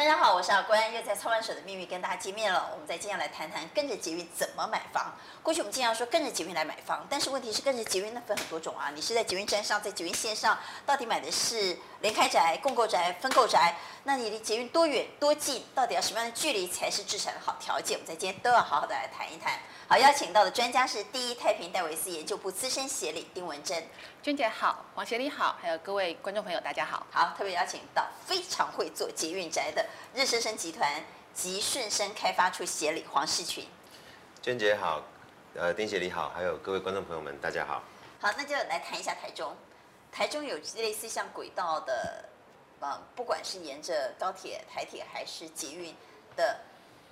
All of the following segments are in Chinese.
大家好，我是阿关，又在操盘手的秘密跟大家见面了。我们再接下来谈谈跟着捷运怎么买房。过去我们经常说跟着捷运来买房，但是问题是跟着捷运那分很多种啊。你是在捷运站上，在捷运线上，到底买的是联开宅、共购宅、分购宅？那你离捷运多远多近？到底要什么样的距离才是置产的好条件？我们在今天都要好好的来谈一谈。好，邀请到的专家是第一太平戴维斯研究部资深协理丁文珍。娟姐好，黄协理好，还有各位观众朋友大家好。好，特别邀请到非常会做捷运宅的日升生集团及顺生开发处协理黄世群。娟姐好，呃，丁协理好，还有各位观众朋友们大家好。好，那就来谈一下台中。台中有类似像轨道的，呃，不管是沿着高铁、台铁还是捷运的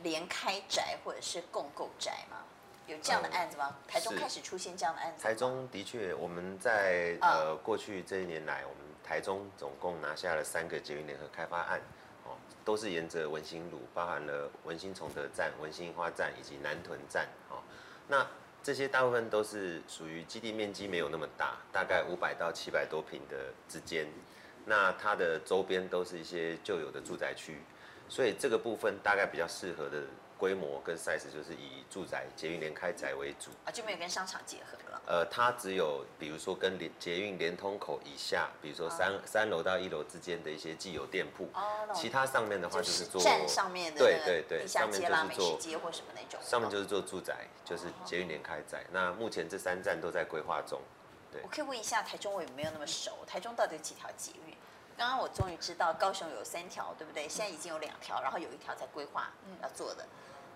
联开宅或者是共购宅吗？有这样的案子吗？台中开始出现这样的案子。台中的确，我们在呃过去这一年来，我们台中总共拿下了三个捷运联合开发案，哦，都是沿着文心路，包含了文心崇德站、文心花站以及南屯站，哦，那这些大部分都是属于基地面积没有那么大，大概五百到七百多平的之间，那它的周边都是一些旧有的住宅区，所以这个部分大概比较适合的。规模跟 size 就是以住宅捷运联开宅为主啊，就没有跟商场结合了。呃，它只有比如说跟连捷运连通口以下，比如说三、哦、三楼到一楼之间的一些既有店铺，哦，其他上面的话就是做站上面的对对对，上面就是做街或什么那种，上面就是做住宅，就是捷运联开宅。哦、那目前这三站都在规划中。对，我可以问一下台中，我也没有那么熟，台中到底有几条捷运？刚刚我终于知道高雄有三条，对不对？现在已经有两条，然后有一条在规划要做的。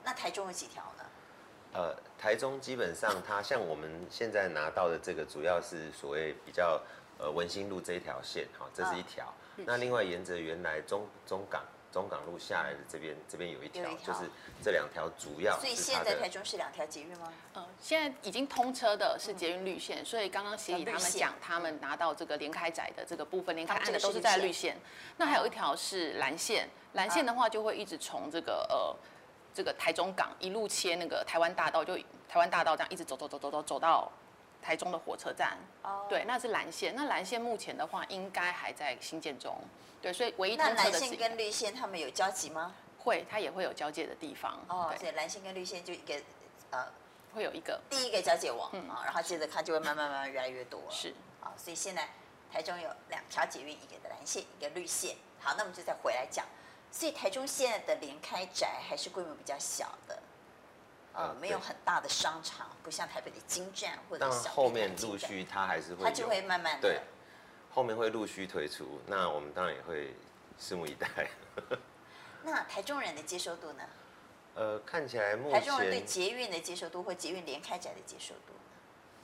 那台中有几条呢？呃，台中基本上它像我们现在拿到的这个，主要是所谓比较呃文心路这一条线，哈，这是一条。哦、那另外沿着原来中中港中港路下来的这边，这边有一条，就是这两条主要。所以现在台中是两条捷运吗？呃，现在已经通车的是捷运绿线，所以刚刚协理他们讲，他们拿到这个联开窄的这个部分，联开案的都是在绿线。那还有一条是蓝线，蓝线的话就会一直从这个呃。这个台中港一路切那个台湾大道，就台湾大道这样一直走走走走走走到台中的火车站。哦，对，那是蓝线。那蓝线目前的话，应该还在新建中。对，所以唯一通车的。那蓝线跟绿线他们有交集吗？会，它也会有交界的地方。哦，对，蓝线跟绿线就一个呃，会有一个第一个交界网啊，嗯、然后接着它就会慢慢慢慢越来越多。是啊，所以现在台中有两条捷运，一个的蓝线，一个绿线。好，那我们就再回来讲。所以台中现在的联开宅还是规模比较小的，呃，没有很大的商场，不像台北的金站或者小。后面陆续它还是会，它就会慢慢的。对，后面会陆续推出，那我们当然也会拭目以待。那台中人的接受度呢？呃，看起来目前台中人对捷运的接受度或捷运联开宅的接受度，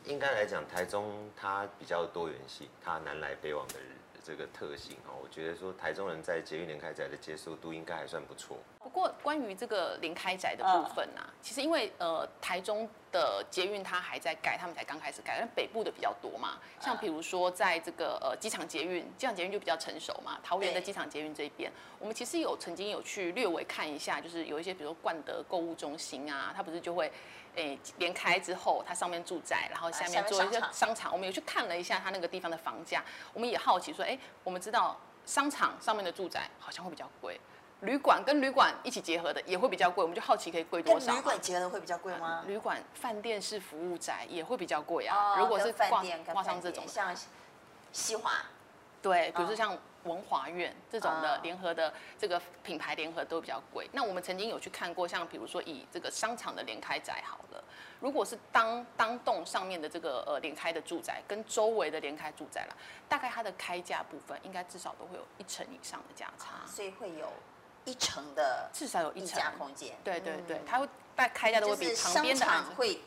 应该来讲，台中它比较多元性，它南来北往的人。这个特性哦，我觉得说台中人在捷运联开宅的接受度应该还算不错。不过关于这个联开宅的部分啊，其实因为呃台中的捷运它还在盖，他们才刚开始盖，但北部的比较多嘛。像比如说在这个呃机场捷运，机场捷运就比较成熟嘛。桃园的机场捷运这边，我们其实有曾经有去略微看一下，就是有一些比如说冠德购物中心啊，它不是就会。诶，连开之后，它上面住宅，然后下面做一些商场。我们有去看了一下它那个地方的房价，我们也好奇说，哎，我们知道商场上面的住宅好像会比较贵，旅馆跟旅馆一起结合的也会比较贵，我们就好奇可以贵多少？跟旅馆结合的会比较贵吗？旅馆、饭店式服务宅也会比较贵啊。如果是饭店挂上这种，像西华，对，比如说像。文华苑这种的联合的这个品牌联合都比较贵。那我们曾经有去看过，像比如说以这个商场的联开宅好了，如果是当当栋上面的这个呃联开的住宅跟周围的联开住宅啦，大概它的开价部分应该至少都会有一成以上的价差，所以会有一成的至少有一成空间。对对对，它会大概开价都会比旁边的商场会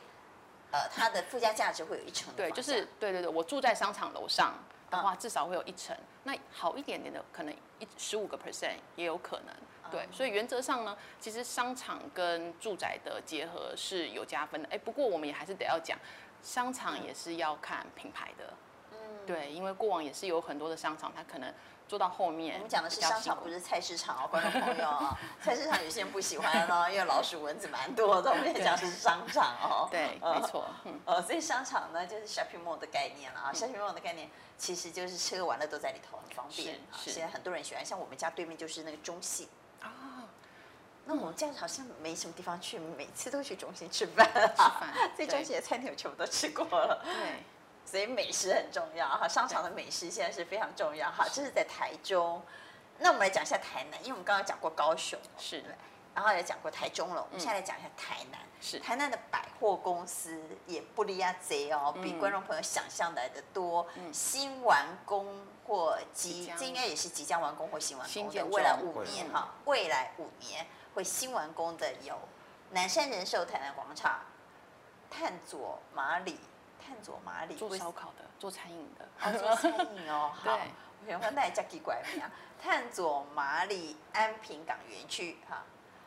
呃它的附加价值会有一成。对，就是对对对，我住在商场楼上。的话至少会有一成，那好一点点的可能一十五个 percent 也有可能，对，所以原则上呢，其实商场跟住宅的结合是有加分的，哎，不过我们也还是得要讲，商场也是要看品牌的，嗯，对，因为过往也是有很多的商场，它可能。做到后面，我们讲的是商场，不是菜市场哦，观众朋友啊，菜市场有些人不喜欢哦，因为老鼠蚊子蛮多的。我们讲是商场哦，对，没错，呃，所以商场呢就是 shopping mall 的概念了啊，shopping mall 的概念其实就是吃喝玩乐都在里头，很方便。是，现在很多人喜欢，像我们家对面就是那个中信，啊，那我们这样好像没什么地方去，每次都去中心吃饭，吃饭，最中心的餐厅我全部都吃过了。对，所以美食很重要哈，商场的美食现在是非常重要哈。这是在台中，那我们来讲一下台南，因为我们刚刚讲过高雄，是对。然后也讲过台中了，我们现在来讲一下台南。是台南的百货公司也不离啊贼哦，比观众朋友想象来的多。嗯、新完工或即，这应该也是即将完工或新完工的。未来五年哈，未来五年会新完工的有南山人寿台南广场、探佐麻里、探佐麻里做烧烤的、做餐饮的、哦，做餐饮哦。好，我想问大家奇怪没有？探佐麻里安平港园区哈。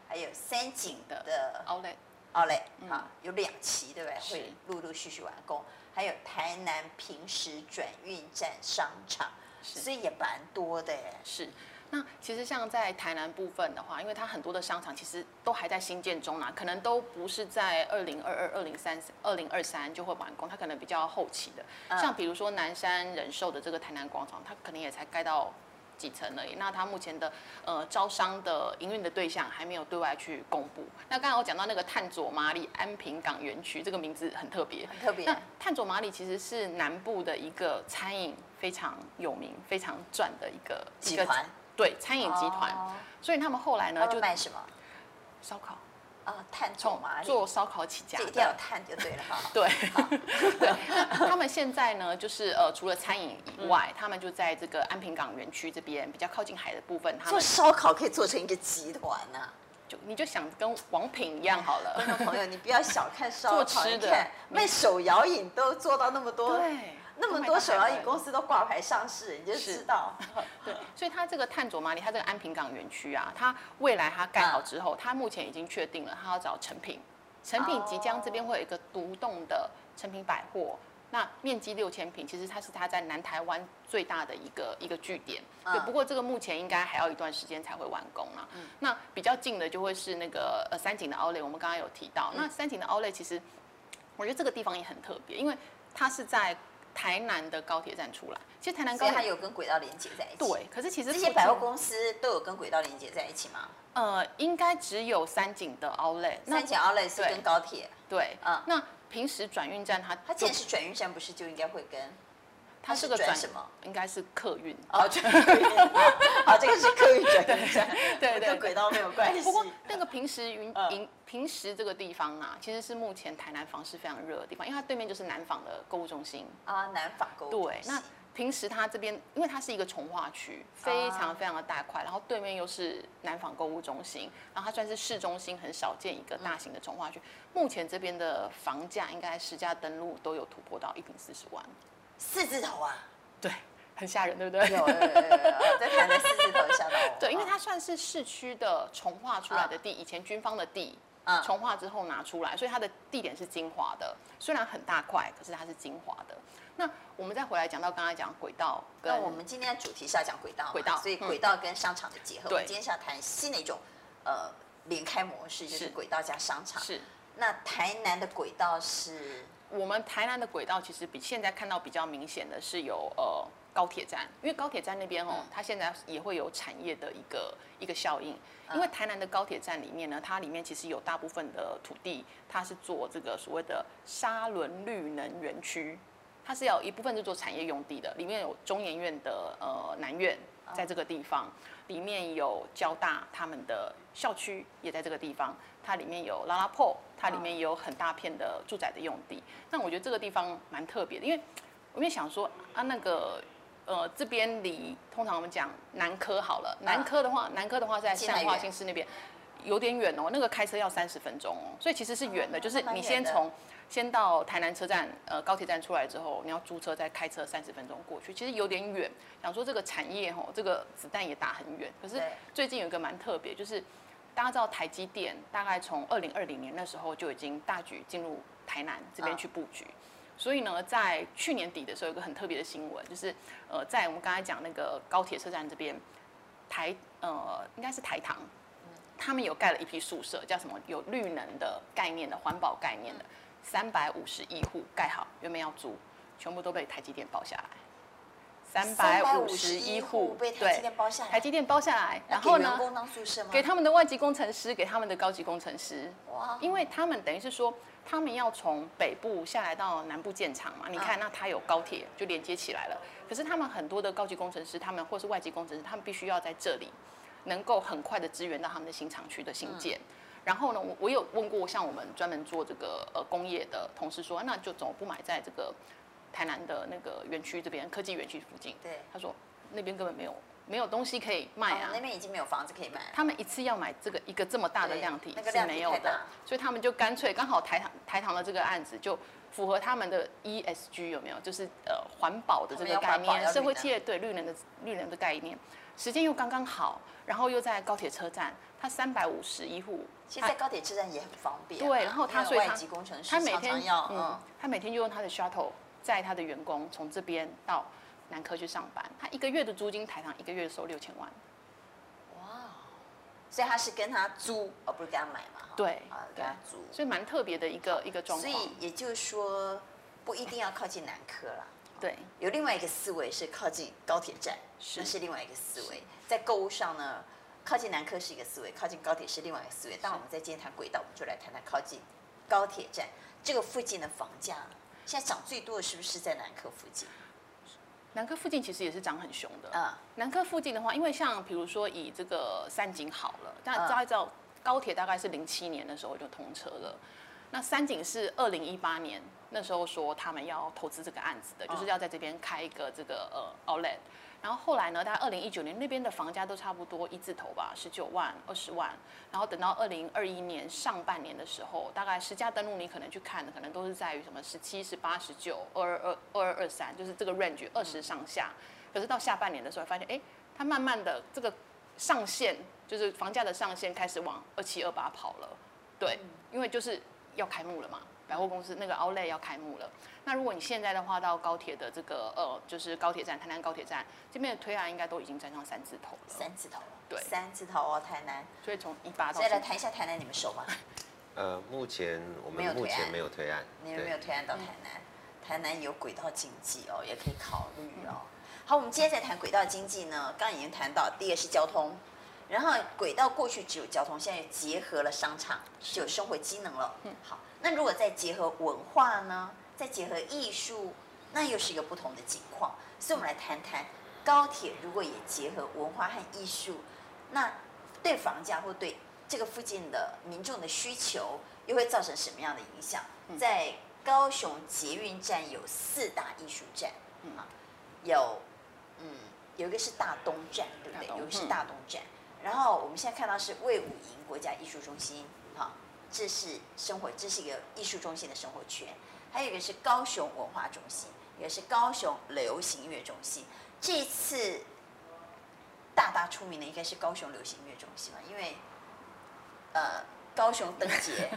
还有三井的 Outlet，Outlet 啊，有两期，对不对？会陆陆续续完工。还有台南平实转运站商场，所以也蛮多的耶。是，那其实像在台南部分的话，因为它很多的商场其实都还在新建中呢，可能都不是在二零二二、二零三、二零二三就会完工，它可能比较后期的。像比如说南山人寿的这个台南广场，它可能也才盖到。几层而已。那它目前的呃招商的营运的对象还没有对外去公布。那刚才我讲到那个探佐麻里安平港园区，这个名字很特别，很特别。那探佐麻里其实是南部的一个餐饮非常有名、非常赚的一个集团，对，餐饮集团。哦、所以他们后来呢就卖什么？烧烤。啊，炭做麻里做烧烤起家，一定要炭就对了哈。对，对。他们现在呢，就是呃，除了餐饮以外，他们就在这个安平港园区这边比较靠近海的部分，他们做烧烤可以做成一个集团呐。就你就想跟王品一样好了，观 众朋友，你不要小看烧烤，做吃的，卖手摇饮都做到那么多。对。那么多手摇椅公司都挂牌上市，你就知道。对，所以它这个探佐麻里，它这个安平港园区啊，它未来它盖好之后，它目前已经确定了，它要找成品，成品即将这边会有一个独栋的成品百货，那面积六千平，其实它是它在南台湾最大的一个一个据点。对，不过这个目前应该还要一段时间才会完工啊。那比较近的就会是那个呃三井的 Outlet，我们刚刚有提到，那三井的 Outlet 其实我觉得这个地方也很特别，因为它是在。台南的高铁站出来，其实台南高铁它有跟轨道连接在一起。对，可是其实这些百货公司都有跟轨道连接在一起吗？呃，应该只有三井的 Outlet，三井 Outlet 是跟高铁。对，嗯，那平时转运站它它既然是转运站，不是就应该会跟？它是个转什么？应该是客运。哦，转运。好，这个是客运转运站，对对，跟轨道没有关系。不过那个平时云营平时这个地方啊，其实是目前台南房市非常热的地方，因为它对面就是南纺的购物中心啊，南纺购物中心。对，那平时它这边，因为它是一个重划区，非常非常的大块，然后对面又是南纺购物中心，然后它算是市中心很少见一个大型的重划区。目前这边的房价应该实价登录都有突破到一坪四十万。四字头啊，对，很吓人，对不对？有，有，有，有，在台南四字头吓到我。对，因为它算是市区的重划出来的地，以前军方的地，重化之后拿出来，所以它的地点是精华的，虽然很大块，可是它是精华的。那我们再回来讲到刚才讲轨道，那我们今天的主题是要讲轨道，轨道，所以轨道跟商场的结合。我们今天是要谈新的一种呃连开模式，就是轨道加商场。是。那台南的轨道是？我们台南的轨道其实比现在看到比较明显的是有呃高铁站，因为高铁站那边哦，它现在也会有产业的一个一个效应。因为台南的高铁站里面呢，它里面其实有大部分的土地，它是做这个所谓的沙仑绿能园区，它是要一部分是做产业用地的，里面有中研院的呃南院在这个地方，里面有交大他们的校区也在这个地方。它里面有拉拉破，它里面有很大片的住宅的用地。那我觉得这个地方蛮特别的，因为我们想说啊，那个呃这边离通常我们讲南科好了，南科的话，南科的话在善化新市那边有点远哦，那个开车要三十分钟哦，所以其实是远的，就是你先从先到台南车站呃高铁站出来之后，你要租车再开车三十分钟过去，其实有点远。想说这个产业吼，这个子弹也打很远。可是最近有一个蛮特别，就是。大家知道台积电大概从二零二零年那时候就已经大举进入台南这边去布局，所以呢，在去年底的时候有一个很特别的新闻，就是呃，在我们刚才讲那个高铁车站这边，台呃应该是台糖，他们有盖了一批宿舍，叫什么有绿能的概念的环保概念的，三百五十一户盖好，原本要租，全部都被台积电包下来。三百五十一户被台积电包下来，台积电包下来，然后呢？给员工当宿舍吗？给他们的外籍工程师，给他们的高级工程师。哇！因为他们等于是说，他们要从北部下来到南部建厂嘛。你看，那他有高铁就连接起来了。可是他们很多的高级工程师，他们或是外籍工程师，他们必须要在这里能够很快的支援到他们的新厂区的新建。然后呢，我我有问过像我们专门做这个呃工业的同事说，那就怎么不买在这个？台南的那个园区这边，科技园区附近，对，他说那边根本没有没有东西可以卖啊，哦、那边已经没有房子可以卖。他们一次要买这个一个这么大的量体是没有的，所以他们就干脆刚好台糖台糖的这个案子就符合他们的 ESG 有没有？就是呃环保的这个概念，社会企业对绿能的绿能的概念，时间又刚刚好，然后又在高铁车站，他三百五十一户，其实，在高铁车站也很方便、啊。对，然后他所以他外籍工程师他每天要嗯，他每天就用他的 shuttle。载他的员工从这边到南科去上班，他一个月的租金台糖一个月收六千万，哇！所以他是跟他租，而不是跟他买嘛？对，啊，跟他租，所以蛮特别的一个一个状况。所以也就是说，不一定要靠近南科了。对，有另外一个思维是靠近高铁站，是那是另外一个思维。在购物上呢，靠近南科是一个思维，靠近高铁是另外一个思维。当我们在今天谈轨道，我们就来谈谈靠近高铁站这个附近的房价。现在涨最多的是不是在南科附近？南科附近其实也是涨很凶的。嗯，南科附近的话，因为像比如说以这个三井好了，大家知道高铁大概是零七年的时候就通车了，那三井是二零一八年那时候说他们要投资这个案子的，就是要在这边开一个这个呃 Outlet。然后后来呢，大概二零一九年那边的房价都差不多一字头吧，十九万、二十万。然后等到二零二一年上半年的时候，大概十家登录你可能去看的，可能都是在于什么十七、十八、十九、二二二、二二二三，就是这个 range 二十上下。可是到下半年的时候，发现哎，它慢慢的这个上限，就是房价的上限开始往二七、二八跑了。对，因为就是要开幕了嘛。百货公司那个 Outlet 要开幕了，那如果你现在的话到高铁的这个呃，就是高铁站台南高铁站这边的推案应该都已经站上三字头了。三字头，对，三字头哦，台南。所以从一八到。再来谈一下台南，你们熟吗？呃，目前我们目前没有推案，你们没有推案到台南。台南有轨道经济哦，也可以考虑哦。好，我们今天在谈轨道经济呢，刚刚已经谈到，第一个是交通，然后轨道过去只有交通，现在又结合了商场，就有生活机能了。嗯，好。那如果再结合文化呢？再结合艺术，那又是一个不同的情况。所以，我们来谈谈高铁如果也结合文化和艺术，那对房价或对这个附近的民众的需求，又会造成什么样的影响？在高雄捷运站有四大艺术站，啊，有嗯，有一个是大东站，对不对？有一个是大东站。然后我们现在看到是魏武营国家艺术中心，哈。这是生活，这是一个艺术中心的生活圈，还有一个是高雄文化中心，一个是高雄流行音乐中心。这次大大出名的应该是高雄流行音乐中心吧，因为呃高雄灯节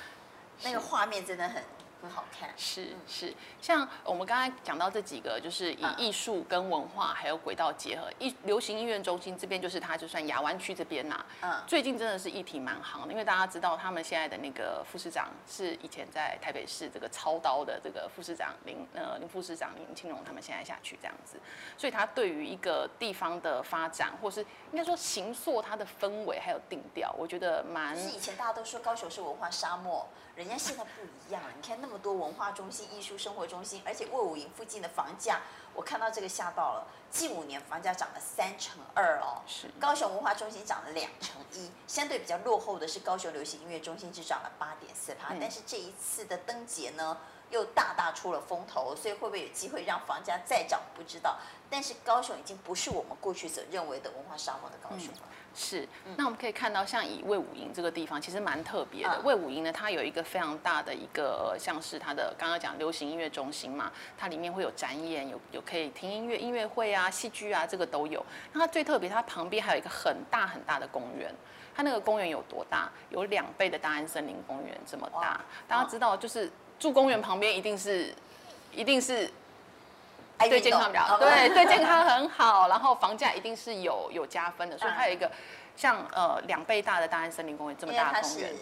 那个画面真的很。很好看，是是，像我们刚才讲到这几个，就是以艺术跟文化还有轨道结合，艺流行音乐中心这边就是它，就算亚湾区这边呐，嗯，最近真的是议题蛮夯的，因为大家知道他们现在的那个副市长是以前在台北市这个操刀的这个副市长林呃林副市长林清荣他们现在下去这样子，所以他对于一个地方的发展，或是应该说形塑它的氛围还有定调，我觉得蛮。是以前大家都说高雄是文化沙漠。人家现在不一样了，你看那么多文化中心、艺术生活中心，而且魏武营附近的房价，我看到这个吓到了。近五年房价涨了三成二哦，是高雄文化中心涨了两成一，相对比较落后的是高雄流行音乐中心，只涨了八点四趴。但是这一次的灯节呢，又大大出了风头，所以会不会有机会让房价再涨？不知道。但是高雄已经不是我们过去所认为的文化沙漠的高雄了。嗯是，那我们可以看到，像以魏武营这个地方，其实蛮特别的。魏武营呢，它有一个非常大的一个，像是它的刚刚讲流行音乐中心嘛，它里面会有展演，有有可以听音乐、音乐会啊、戏剧啊，这个都有。那它最特别，它旁边还有一个很大很大的公园。它那个公园有多大？有两倍的大安森林公园这么大。大家知道，就是住公园旁边，一定是，一定是。对健康比较对，对健康 很好，然后房价一定是有有加分的，所以它有一个像呃两倍大的大安森林公园这么大的公园，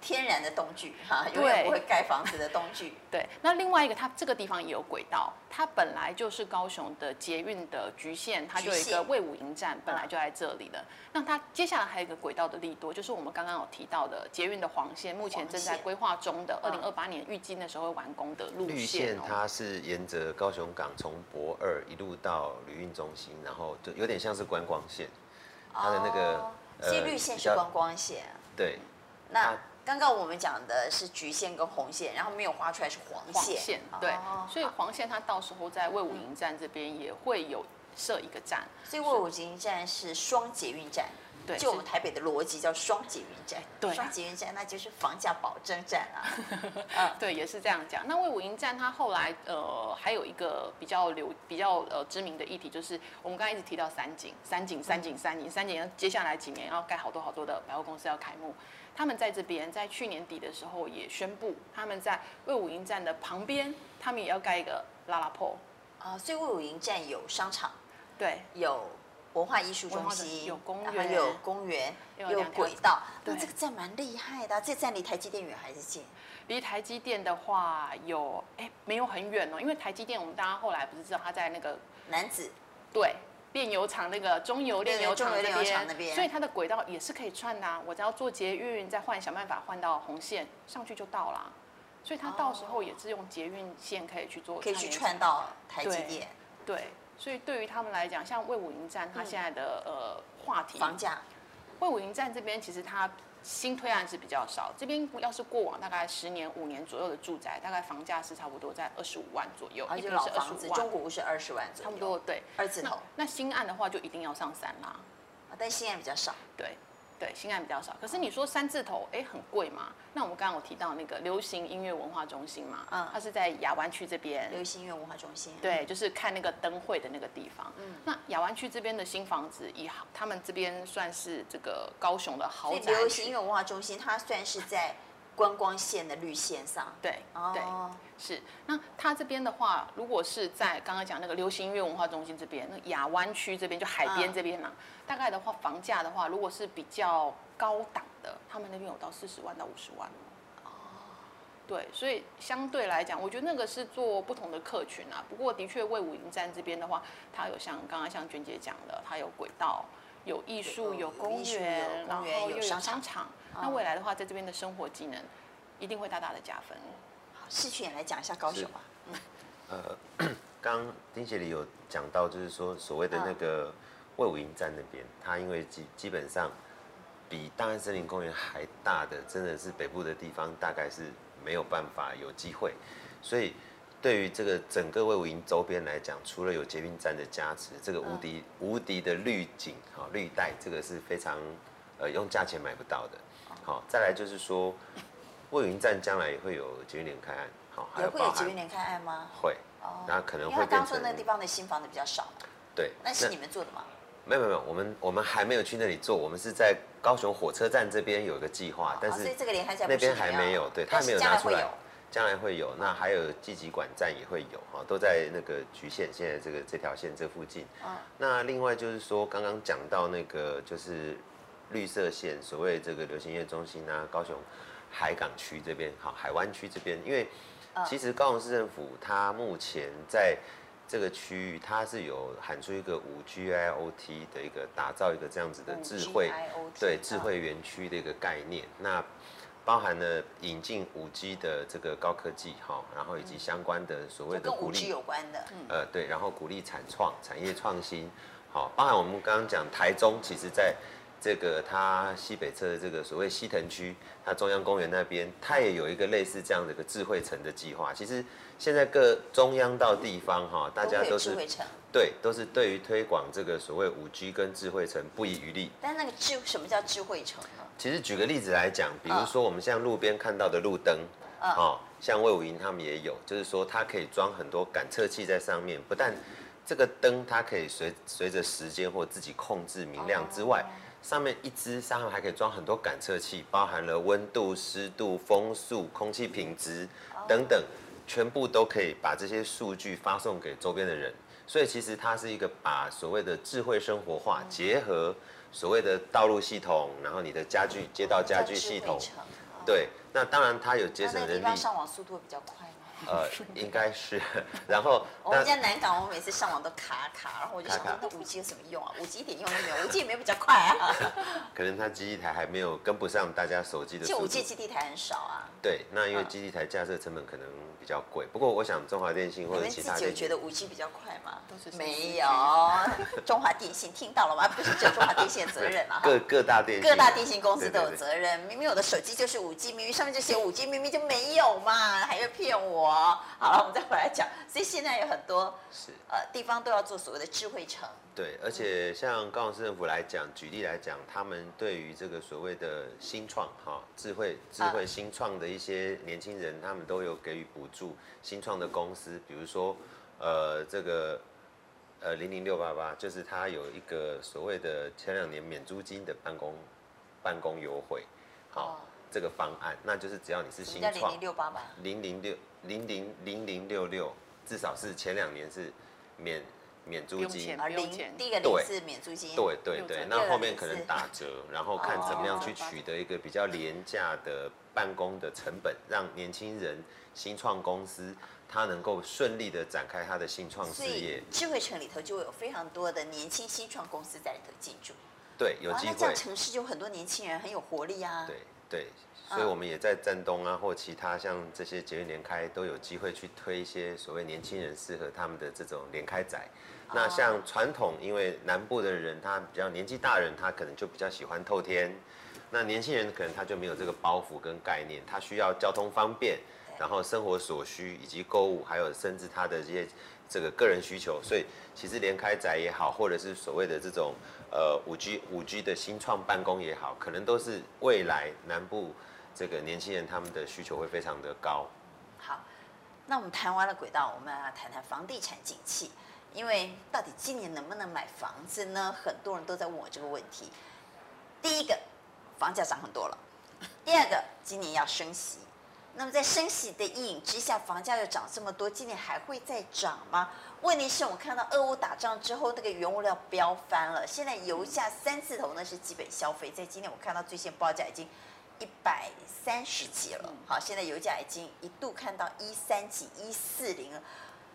天然的灯具哈，永远不会盖房子的灯具。对，那另外一个，它这个地方也有轨道，它本来就是高雄的捷运的橘线，它就有一个魏武营站，本来就在这里的。那它接下来还有一个轨道的利多，就是我们刚刚有提到的捷运的黄线，目前正在规划中的，二零二八年预计那时候会完工的路线。绿线它是沿着高雄港从博二一路到旅运中心，然后就有点像是观光线，它的那个、哦、所以绿线是观光线。对，那。刚刚我们讲的是橘线跟红线，然后没有画出来是黄线。黄线对，哦、所以黄线它到时候在魏武营站这边也会有设一个站。所以魏武营站是双捷运站，对，就我们台北的逻辑叫双捷运站。对，双捷运站那就是房价保证站啊。嗯，对，也是这样讲。那魏武营站它后来呃还有一个比较流比较呃知名的议题，就是我们刚才一直提到三井，三井，三井，三井，三井，接下来几年要盖好多好多的百货公司要开幕。他们在这边，在去年底的时候也宣布，他们在魏武营站的旁边，他们也要盖一个 LaLaport 啊，所以魏武营站有商场，对，有文化艺术中心，有公园，有公园，有轨道。那这个站蛮厉害的，啊，这站离台积电远还是近？离台积电的话有，哎，没有很远哦，因为台积电我们大家后来不是知道它在那个男子，对。炼油厂那个中油炼油厂那边，所以它的轨道也是可以串的啊。我只要坐捷运，再换想办法换到红线上去就到了。所以它到时候也是用捷运线可以去做，可以去串到台积电。对，所以对于他们来讲，像魏武营站，它现在的呃话题，房价，魏武营站这边其实它。新推案是比较少，这边要是过往大概十年、五年左右的住宅，大概房价是差不多在二十五万左右，而且老房子，中古屋是二十万左右，差不多对，二字头。那新案的话就一定要上三啦，但新案比较少，对。对，新案比较少，可是你说三字头，哎，很贵嘛？那我们刚刚有提到那个流行音乐文化中心嘛，嗯，它是在亚湾区这边。流行音乐文化中心。对，就是看那个灯会的那个地方。嗯，那亚湾区这边的新房子，以他们这边算是这个高雄的豪宅。流行音乐文化中心，它算是在。观光线的绿线上，对，对，是。那它这边的话，如果是在刚刚讲那个流行音乐文化中心这边，那亚湾区这边就海边这边呢，大概的话房价的话，如果是比较高档的，他们那边有到四十万到五十万哦。对，所以相对来讲，我觉得那个是做不同的客群啊。不过的确，魏武营站这边的话，它有像刚刚像娟姐讲的，它有轨道，有艺术，有公园，然后又有商场。那未来的话，在这边的生活技能一定会大大的加分。好，士昆也来讲一下高雄吧。呃，刚 丁协理有讲到，就是说所谓的那个卫武营站那边，它因为基基本上比大安森林公园还大的，真的是北部的地方，大概是没有办法有机会。所以对于这个整个魏武营周边来讲，除了有捷运站的加持，这个无敌无敌的绿景好绿带，这个是非常呃用价钱买不到的。好，再来就是说，魏武营站将来也会有捷运联开案，好，还有会有捷运联开案吗？会，哦，那可能会。因为刚说那个地方的新房子比较少。对。那是你们做的吗？没有没有，我们我们还没有去那里做，我们是在高雄火车站这边有一个计划，但是这个联开站那边还没有，对，他还没有拿出来。将来会有，那还有季集管站也会有，哈，都在那个局限，现在这个这条线这附近。那另外就是说，刚刚讲到那个就是。绿色线，所谓这个流行音乐中心啊，高雄海港区这边，好，海湾区这边，因为其实高雄市政府它目前在这个区域，它是有喊出一个五 G I O T 的一个打造一个这样子的智慧，对智慧园区的一个概念，那包含了引进五 G 的这个高科技，哈，然后以及相关的所谓的鼓励有关的，呃，对，然后鼓励产创产业创新，好，包含我们刚刚讲台中，其实在这个它西北侧的这个所谓西藤区，它中央公园那边，它也有一个类似这样的一个智慧城的计划。其实现在各中央到地方哈，大家都是智慧城，对，都是对于推广这个所谓五 G 跟智慧城不遗余力。但那个智什么叫智慧城呢？其实举个例子来讲，比如说我们像路边看到的路灯，哦，像魏武营他们也有，就是说它可以装很多感测器在上面，不但这个灯它可以随随着时间或自己控制明亮之外。上面一只上面还可以装很多感测器，包含了温度、湿度、风速、空气品质等等，全部都可以把这些数据发送给周边的人。所以其实它是一个把所谓的智慧生活化结合所谓的道路系统，然后你的家具街道家具系统，对，那当然它有节省人力。上网速度会比较快。呃，应该是，然后我们家南港，我每次上网都卡卡，然后我就想，那五 G 有什么用啊？五 G 一点用都没有，五 G 也没有比较快啊。可能它基地台还没有跟不上大家手机的速度。就五 G 基地台很少啊。对，那因为基地台架设成本可能比较贵。不过我想中华电信或者其他，你们自己有觉得五 G 比较快吗？都是没有。中华电信听到了吗？不是只有中华电信的责任啊。各各大电各大电信公司都有责任。明明我的手机就是五 G，明明上面就写五 G，明明就没有嘛，还要骗我？好了。我们再回来讲，所以现在有很多是呃地方都要做所谓的智慧城。对，而且像高雄市政府来讲，举例来讲，他们对于这个所谓的新创哈智慧智慧新创的一些年轻人，他们都有给予补助。新创的公司，比如说呃这个呃零零六八八，就是它有一个所谓的前两年免租金的办公办公优惠，好这个方案，那就是只要你是新创零零六八八零零六。零零零零六六，至少是前两年是免免租金，而零第一个零是免租金，对对对，那后面可能打折，然后看怎么样去取得一个比较廉价的办公的成本，让年轻人新创公司他能够顺利的展开他的新创事业。智慧城里头就会有非常多的年轻新创公司在里头进驻，对，有机会。那这样城市就很多年轻人很有活力啊，对对。所以，我们也在站东啊，或其他像这些捷运联开，都有机会去推一些所谓年轻人适合他们的这种联开宅。那像传统，因为南部的人他比较年纪大人，他可能就比较喜欢透天。那年轻人可能他就没有这个包袱跟概念，他需要交通方便，然后生活所需以及购物，还有甚至他的这些这个个人需求。所以，其实连开宅也好，或者是所谓的这种呃五 G 五 G 的新创办公也好，可能都是未来南部。这个年轻人他们的需求会非常的高。好，那我们谈完了轨道，我们来谈谈房地产景气。因为到底今年能不能买房子呢？很多人都在问我这个问题。第一个，房价涨很多了；第二个，今年要升息。那么在升息的阴影之下，房价又涨这么多，今年还会再涨吗？问题是我看到俄乌打仗之后，那个原物料飙翻了。现在油价三字头呢是基本消费，在今天我看到最新报价已经。一百三十几了，好，现在油价已经一度看到一三几、一四零，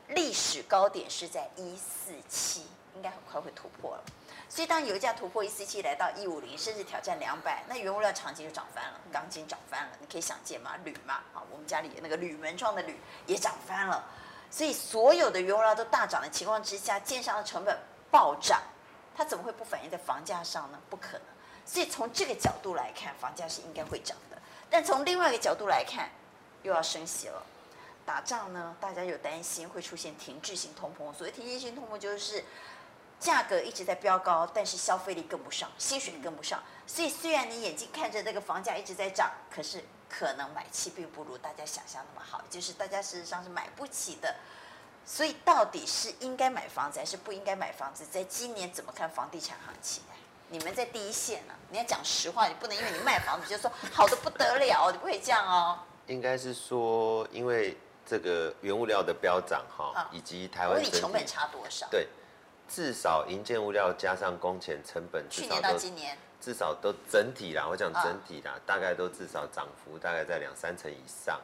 历史高点是在一四七，应该很快会突破了。所以当油价突破一四七，来到一五零，甚至挑战两百，那原物料长期就涨翻了，钢筋涨翻了，你可以想见吗？铝嘛，好，我们家里那个铝门窗的铝也涨翻了，所以所有的原物料都大涨的情况之下，建商的成本暴涨，它怎么会不反映在房价上呢？不可能。所以从这个角度来看，房价是应该会涨的。但从另外一个角度来看，又要升息了。打仗呢，大家有担心会出现停滞性通膨。所谓停滞性通膨，就是价格一直在飙高，但是消费力跟不上，薪水跟不上。所以虽然你眼睛看着这个房价一直在涨，可是可能买气并不如大家想象那么好，就是大家事实上是买不起的。所以到底是应该买房子还是不应该买房子？在今年怎么看房地产行情？你们在第一线、啊，你要讲实话，你不能因为你卖房子就说好的不得了，你不可以这样哦。应该是说，因为这个原物料的飙涨哈，以及台湾成本差多少？对，至少营建物料加上工钱成本，去年到今年至少都整体啦，我讲整体啦，大概都至少涨幅大概在两三成以上。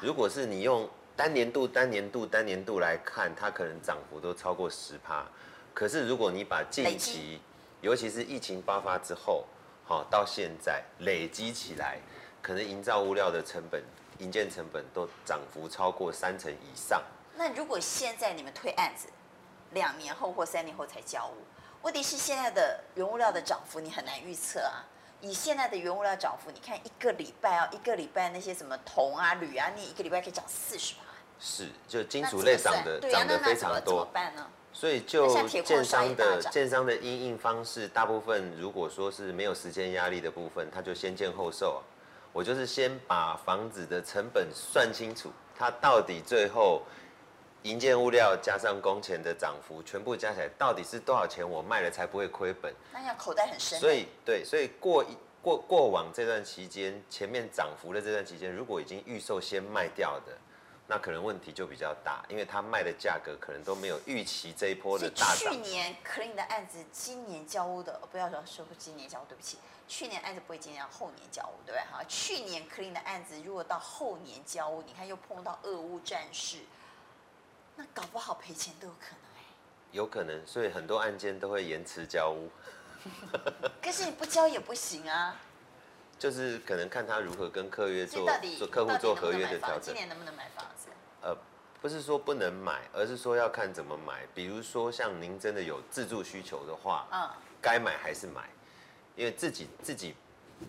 如果是你用单年度、单年度、单年度来看，它可能涨幅都超过十趴。可是如果你把近期尤其是疫情爆发之后，好到现在累积起来，可能营造物料的成本、营建成本都涨幅超过三成以上。那如果现在你们推案子，两年后或三年后才交屋，问题是现在的原物料的涨幅你很难预测啊。以现在的原物料涨幅，你看一个礼拜啊，一个礼拜那些什么铜啊、铝啊，你一个礼拜可以涨四十趴。是，就金属类涨的涨得非常多。怎么办呢？所以就建商的建商的因应方式，大部分如果说是没有时间压力的部分，他就先建后售啊。我就是先把房子的成本算清楚，它到底最后营建物料加上工钱的涨幅，全部加起来到底是多少钱，我卖了才不会亏本。那要口袋很深。所以对，所以过一过过往这段期间，前面涨幅的这段期间，如果已经预售先卖掉的，那可能问题就比较大，因为他卖的价格可能都没有预期这一波的大涨。去年 Clean 的案子，今年交屋的，不要说说不今年交屋，对不起，去年案子不会今年，后年交屋，对不对？哈，去年 Clean 的案子，如果到后年交屋，你看又碰到俄乌战事，那搞不好赔钱都有可能哎。有可能，所以很多案件都会延迟交屋。可是你不交也不行啊。就是可能看他如何跟客约做做客户做合约的调整。今年能不能买房不是说不能买，而是说要看怎么买。比如说像您真的有自住需求的话，嗯，该买还是买，因为自己自己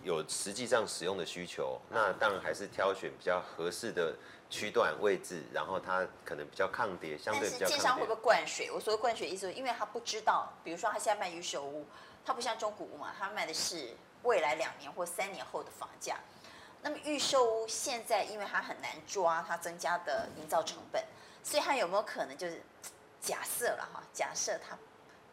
有实际上使用的需求，那当然还是挑选比较合适的区段位置，然后它可能比较抗跌，相对比较。但是建商会不会灌水？我说灌水意思，因为他不知道，比如说他现在卖预售屋，他不像中古屋嘛，他卖的是。未来两年或三年后的房价，那么预售屋现在因为它很难抓，它增加的营造成本，所以它有没有可能就是假设了哈？假设他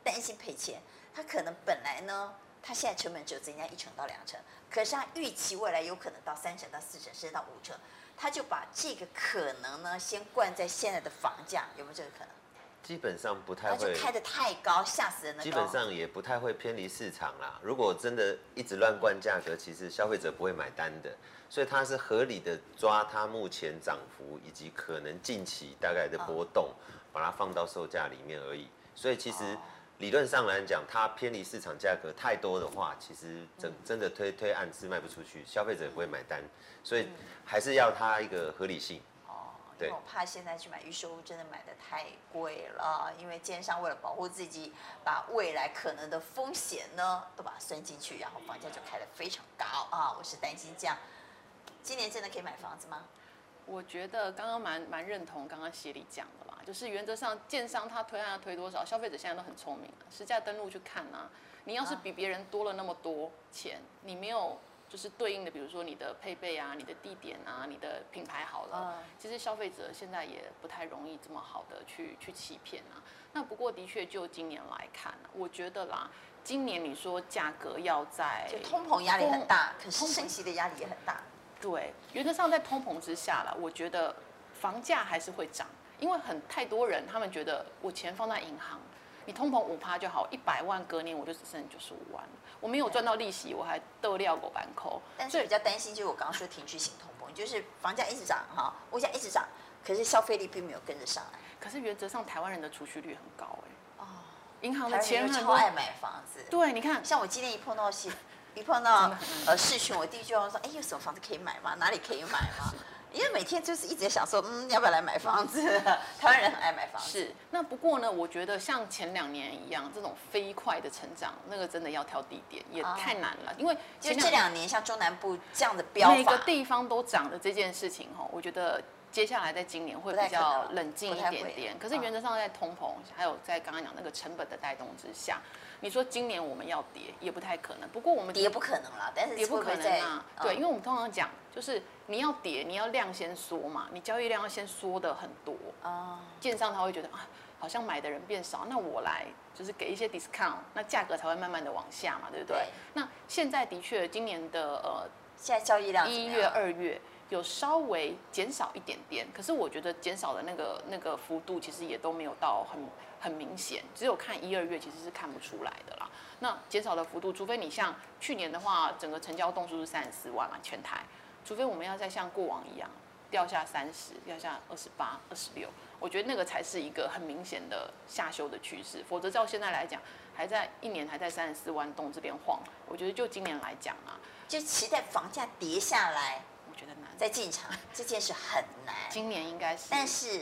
担心赔钱，他可能本来呢，他现在成本只有增加一成到两成，可是他预期未来有可能到三成到四成，甚至到五成，他就把这个可能呢先灌在现在的房价，有没有这个可能？基本上不太会开的太高，吓死人了。基本上也不太会偏离市场啦。如果真的一直乱灌价格，其实消费者不会买单的。所以它是合理的抓它目前涨幅以及可能近期大概的波动，把它放到售价里面而已。所以其实理论上来讲，它偏离市场价格太多的话，其实真真的推推案是卖不出去，消费者也不会买单。所以还是要它一个合理性。因为我怕现在去买预售屋真的买的太贵了，因为奸商为了保护自己，把未来可能的风险呢都把它算进去，然后房价就开得非常高啊！我是担心这样，今年真的可以买房子吗？我觉得刚刚蛮蛮认同刚刚协理讲的啦，就是原则上建商他推案要推多少，消费者现在都很聪明了，实价登录去看啊，你要是比别人多了那么多钱，你没有。就是对应的，比如说你的配备啊，你的地点啊，你的品牌好了，其实消费者现在也不太容易这么好的去去欺骗啊。那不过的确就今年来看，我觉得啦，今年你说价格要在就通膨压力很大，可是升息的压力也很大。对，原则上在通膨之下了，我觉得房价还是会涨，因为很太多人他们觉得我钱放在银行。你通膨五趴就好，一百万隔年我就只剩九十五万了。我没有赚到利息，我还得料狗板扣。但是比较担心就是我刚刚说停滞性通膨，就是房价一直涨哈，物价一直涨，可是消费力并没有跟着上来。可是原则上台湾人的储蓄率很高哎。哦。银行的钱超爱买房子。对，你看，像我今天一碰到戏，一碰到呃视讯，我第一句话说，哎，有什么房子可以买吗？哪里可以买吗？因为每天就是一直在想说，嗯，要不要来买房子？台湾人很爱买房子。是，那不过呢，我觉得像前两年一样，这种飞快的成长，那个真的要挑地点，也太难了。因为就这两年，像中南部这样的标，每个地方都涨的这件事情，哈，我觉得接下来在今年会比较冷静一点点。可是原则上，在通膨还有在刚刚讲那个成本的带动之下。你说今年我们要跌也不太可能，不过我们跌不可能了，但是跌不可能啊。对，因为我们通常讲就是你要跌，你要量先缩嘛，你交易量要先缩的很多啊。建商他会觉得啊，好像买的人变少，那我来就是给一些 discount，那价格才会慢慢的往下嘛，对不对？对。那现在的确今年的呃，现在交易量一月二月有稍微减少一点点，可是我觉得减少的那个那个幅度其实也都没有到很。很明显，只有看一二月其实是看不出来的啦。那减少的幅度，除非你像去年的话，整个成交栋数是三十四万嘛，全台，除非我们要再像过往一样掉下三十，掉下二十八、二十六，我觉得那个才是一个很明显的下修的趋势。否则照现在来讲，还在一年还在三十四万栋这边晃，我觉得就今年来讲啊，就期待房价跌下来，我觉得难再进场这件事很难。今年应该是，但是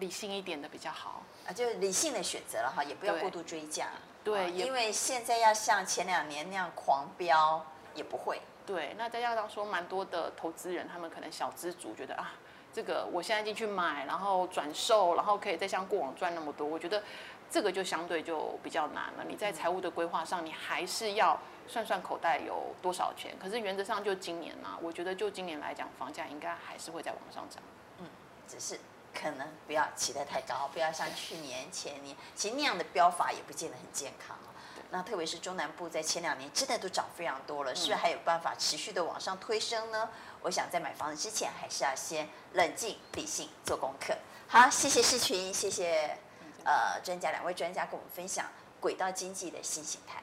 理性一点的比较好。啊，就理性的选择了哈，也不要过度追价。对，因为现在要像前两年那样狂飙也不会。对，那再加上说，蛮多的投资人，他们可能小资族觉得啊，这个我现在进去买，然后转售，然后可以再像过往赚那么多，我觉得这个就相对就比较难了。你在财务的规划上，你还是要算算口袋有多少钱。可是原则上就今年啊，我觉得就今年来讲，房价应该还是会再往上涨。嗯，只是。可能不要期待太高，不要像去年、前年，其实那样的标法也不见得很健康。那特别是中南部在前两年真的都涨非常多了，是不是还有办法持续的往上推升呢？我想在买房子之前，还是要先冷静理性做功课。好，谢谢世群，谢谢呃专家两位专家跟我们分享轨道经济的新形态。